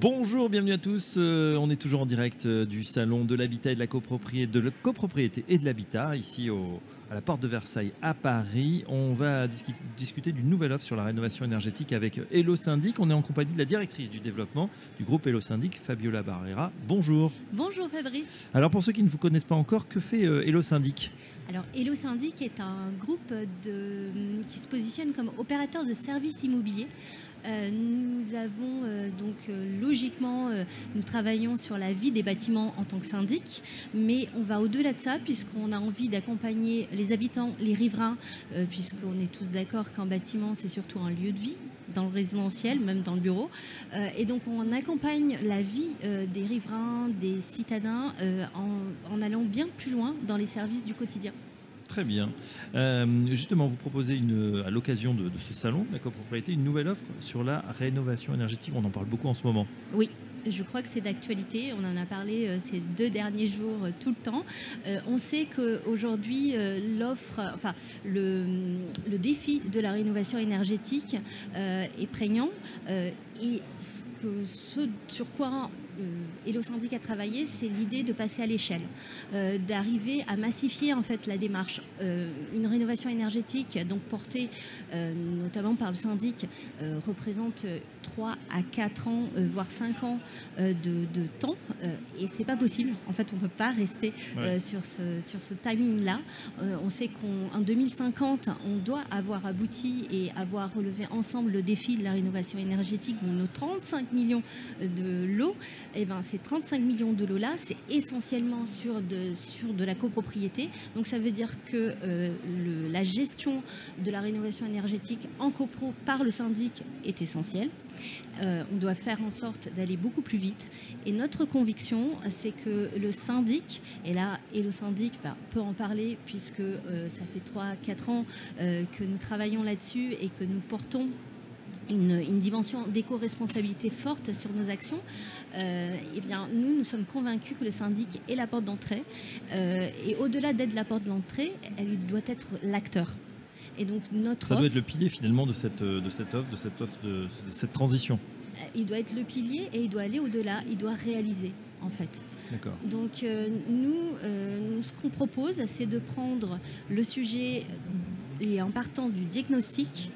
Bonjour, bienvenue à tous. Euh, on est toujours en direct euh, du salon de l'habitat et de la copropriété, de la copropriété et de l'habitat ici au, à la porte de Versailles à Paris. On va discuter d'une nouvelle offre sur la rénovation énergétique avec Hello Syndic. On est en compagnie de la directrice du développement du groupe Hello Syndic, Fabiola Barrera. Bonjour. Bonjour Fabrice. Alors pour ceux qui ne vous connaissent pas encore, que fait euh, Hello Syndic? Alors, Hello Syndic est un groupe de, qui se positionne comme opérateur de services immobiliers euh, nous avons euh, donc euh, logiquement, nous travaillons sur la vie des bâtiments en tant que syndic, mais on va au-delà de ça puisqu'on a envie d'accompagner les habitants, les riverains, puisqu'on est tous d'accord qu'un bâtiment c'est surtout un lieu de vie dans le résidentiel, même dans le bureau. et donc on accompagne la vie des riverains, des citadins en allant bien plus loin dans les services du quotidien. Très bien. Euh, justement, vous proposez une, à l'occasion de, ce salon, la copropriété, une nouvelle offre sur la rénovation énergétique. On en parle beaucoup en ce moment. Oui, je crois que c'est d'actualité. On en a parlé euh, ces deux derniers jours euh, tout le temps. on sait qu'aujourd'hui, l'offre, enfin, le, défi de la rénovation énergétique est prégnant. et ce sur quoi et le syndic a travaillé, c'est l'idée de passer à l'échelle, euh, d'arriver à massifier en fait la démarche. Euh, une rénovation énergétique, donc portée euh, notamment par le syndic, représente 3 à 4 ans, voire 5 ans de, temps, et c'est pas possible. En fait, on peut pas rester sur ce, sur ce timing-là. on sait qu'en 2050, on doit avoir abouti et avoir relevé ensemble le défi de la rénovation énergétique de nos 35 millions de lots eh ben, ces 35 millions de lots-là, c'est essentiellement sur de, sur de la copropriété. Donc ça veut dire que euh, la gestion de la rénovation énergétique en copro par le syndic est essentielle. Euh, on doit faire en sorte d'aller beaucoup plus vite. Et notre conviction, c'est que le syndic, et là, et le syndic bah, peut en parler puisque euh, ça fait 3-4 ans que nous travaillons là-dessus et que nous portons une, dimension d'éco-responsabilité forte sur nos actions, euh, eh bien, nous, nous sommes convaincus que le syndic est la porte d'entrée. Euh, et au-delà d'être la porte d'entrée, elle doit être l'acteur. Et donc notre Ça doit être le pilier finalement de cette, de cette offre, de cette offre, de, cette transition. Euh, il doit être le pilier et il doit aller au-delà, il doit réaliser en fait. Donc nous, nous, ce qu'on propose, c'est de prendre le sujet et en partant du diagnostic,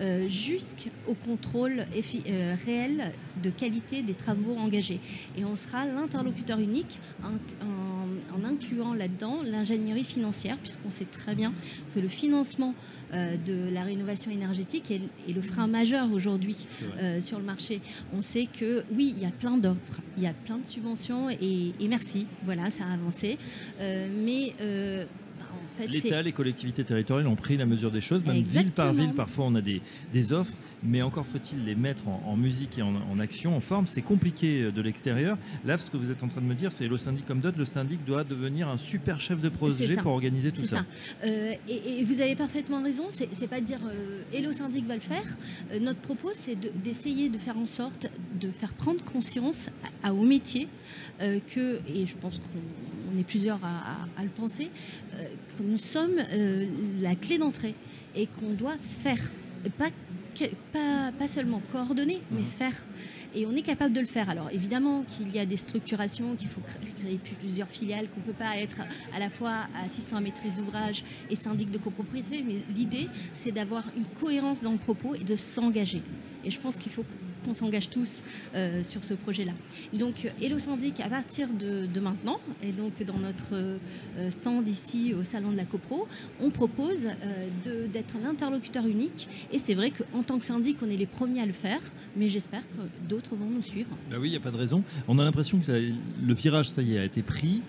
euh, jusqu'au contrôle euh, réel de qualité des travaux engagés. Et on sera l'interlocuteur unique en, incluant là-dedans l'ingénierie financière, puisqu'on sait très bien que le financement euh, de la rénovation énergétique est, le frein majeur aujourd'hui sur le marché. On sait que oui, il y a plein d'offres, il y a plein de subventions et, et merci, voilà, ça a avancé. mais L'État, les collectivités territoriales ont pris la mesure des choses, même ville par ville, parfois on a des, des offres, mais encore faut-il les mettre en, musique et en, action, en forme. C'est compliqué euh, de l'extérieur. Là, ce que vous êtes en train de me dire, c'est le syndic comme d'autres, le syndic doit devenir un super chef de projet pour organiser tout ça. Euh, et, vous avez parfaitement raison, c'est pas de dire euh, Hello syndic va le faire. notre propos, c'est d'essayer de, faire en sorte de faire prendre conscience à, au métier que, et je pense qu'on on est plusieurs à, le penser, euh, que nous sommes euh, la clé d'entrée et qu'on doit faire, pas, pas, pas seulement coordonner, mais mmh. faire. Et on est capable de le faire. Alors évidemment qu'il y a des structurations, qu'il faut créer plusieurs filiales, qu'on ne peut pas être à la fois assistant à maîtrise d'ouvrage et syndic de copropriété, mais l'idée c'est d'avoir une cohérence dans le propos et de s'engager. Et je pense qu'il faut qu'on s'engage tous euh, sur ce projet-là. Donc, Hello Syndic, à partir de, maintenant, et donc dans notre euh, stand ici au Salon de la CoPro, on propose euh, d'être l'interlocuteur unique. Et c'est vrai qu'en tant que syndic, on est les premiers à le faire, mais j'espère que d'autres vont nous suivre. Bah oui, il n'y a pas de raison. On a l'impression que le virage, ça y est, a été pris.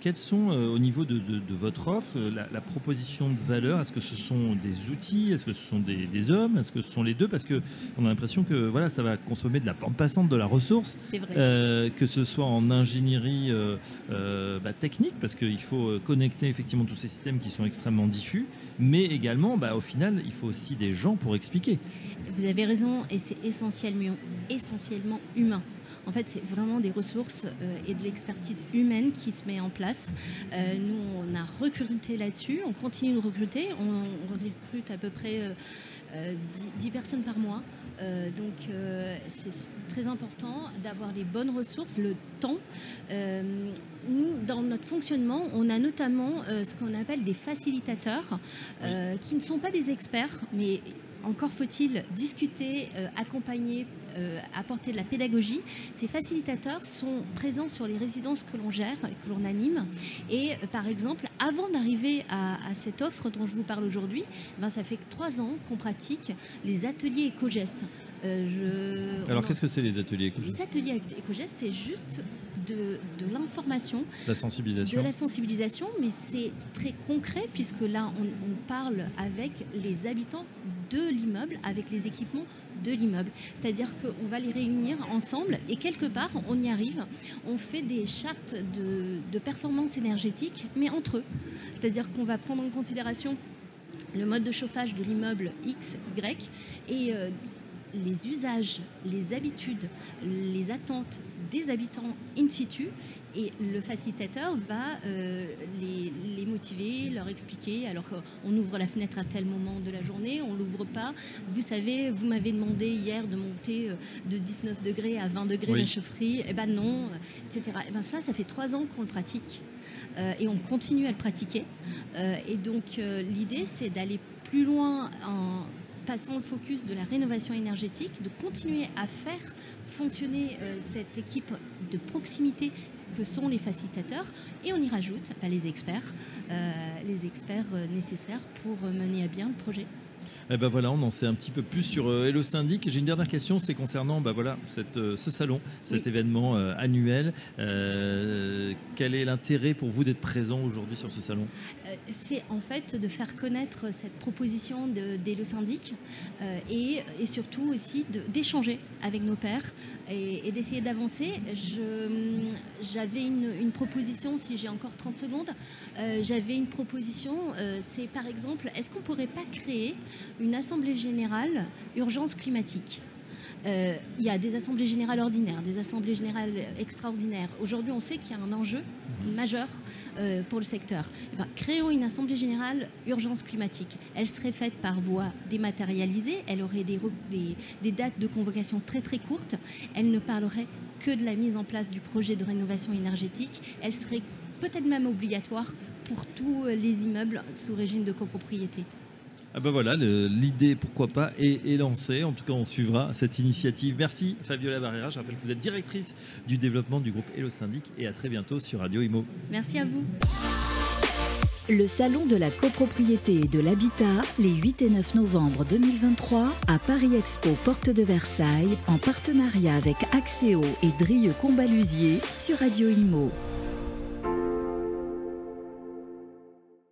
quels sont, au niveau de, votre offre, la, proposition de valeur? Est-ce que ce sont des outils? Est-ce que ce sont des, des hommes? Est-ce que ce sont les deux? Parce qu'on a l'impression que voilà, ça va consommer de la bande passante, de la ressource. C'est vrai. Euh, que ce soit en ingénierie euh, euh, bah, technique, parce qu'il faut euh, connecter effectivement tous ces systèmes qui sont extrêmement diffus, mais également, bah, au final, il faut aussi des gens pour expliquer. Vous avez raison, et c'est essentiellement, essentiellement humain. En fait, c'est vraiment des ressources euh, et de l'expertise humaine qui se met en place. Euh, nous, on a recruté là-dessus, on continue de recruter. On, on recrute à peu près euh, euh, 10, 10 personnes par mois. Donc, c'est très important d'avoir les bonnes ressources, le temps. Nous, dans notre fonctionnement, on a notamment ce qu'on appelle des facilitateurs qui ne sont pas des experts, mais encore faut-il discuter, euh, accompagner, euh, apporter de la pédagogie. Ces facilitateurs sont présents sur les résidences que l'on gère, que l'on anime. Et euh, par exemple, avant d'arriver à, à cette offre dont je vous parle aujourd'hui, ben, ça fait trois ans qu'on pratique les ateliers éco-gestes. Euh, je- Alors, qu'est-ce que c'est les ateliers les ateliers éco-gestes, c'est juste de, de l'information La sensibilisation de la sensibilisation, mais c'est très concret puisque là, on, on parle avec les habitants de l'immeuble, avec les équipements de l'immeuble. C'est-à-dire qu'on va les réunir ensemble et quelque part, on y arrive. On fait des chartes de, performance énergétique, mais entre eux. C'est-à-dire qu'on va prendre en considération le mode de chauffage de l'immeuble X, Y et euh, les usages, les habitudes, les attentes des habitants in situ et le facilitateur va euh, les, les motiver, leur expliquer. Alors on ouvre la fenêtre à tel moment de la journée, on l'ouvre pas. Vous savez, vous m'avez demandé hier de monter euh, de 19 degrés à 20 degrés Oui. la chaufferie. Eh ben non, euh, etc. Eh ben ça, ça fait trois ans qu'on le pratique. Euh, et on continue à le pratiquer. Euh, et donc euh, l'idée, c'est d'aller plus loin en passant le focus de la rénovation énergétique, de continuer à faire fonctionner euh, cette équipe de proximité que sont les facilitateurs et on y rajoute bah, les experts, euh, les experts euh, nécessaires pour mener à bien le projet. Eh ben voilà, on en sait un petit peu plus sur euh, Hello Syndic. J'ai une dernière question, c'est concernant bah voilà, cette, euh, ce salon, cet Oui. événement euh, annuel. Euh, quel est l'intérêt pour vous d'être présent aujourd'hui sur ce salon? C'est en fait de faire connaître cette proposition de, d'Elo Syndic euh, et, et surtout aussi d'échanger avec nos pairs et, et d'essayer d'avancer. J'avais une, une proposition, si j'ai encore 30 secondes, euh, j'avais une proposition, c'est par exemple, est-ce qu'on ne pourrait pas créer une assemblée générale urgence climatique Euh, il y a des assemblées générales ordinaires, des assemblées générales extraordinaires. Aujourd'hui, on sait qu'il y a un enjeu majeur euh, pour le secteur. Eh ben, créons une assemblée générale urgence climatique. Elle serait faite par voie dématérialisée. Elle aurait des, re- des- des dates de convocation très très courtes. Elle ne parlerait que de la mise en place du projet de rénovation énergétique. Elle serait peut-être même obligatoire pour tous les immeubles sous régime de copropriété. Ah ben voilà, l'idée, pourquoi pas, est, est lancée. En tout cas, on suivra cette initiative. Merci Fabiola Barrera. Je rappelle que vous êtes directrice du développement du groupe Hello Syndic et à très bientôt sur Radio Imo. Merci à vous. Le Salon de la copropriété et de l'habitat, les 8 et 9 novembre 2023, à Paris Expo Porte de Versailles, en partenariat avec Axéo et Drieux Combalusier sur Radio Imo.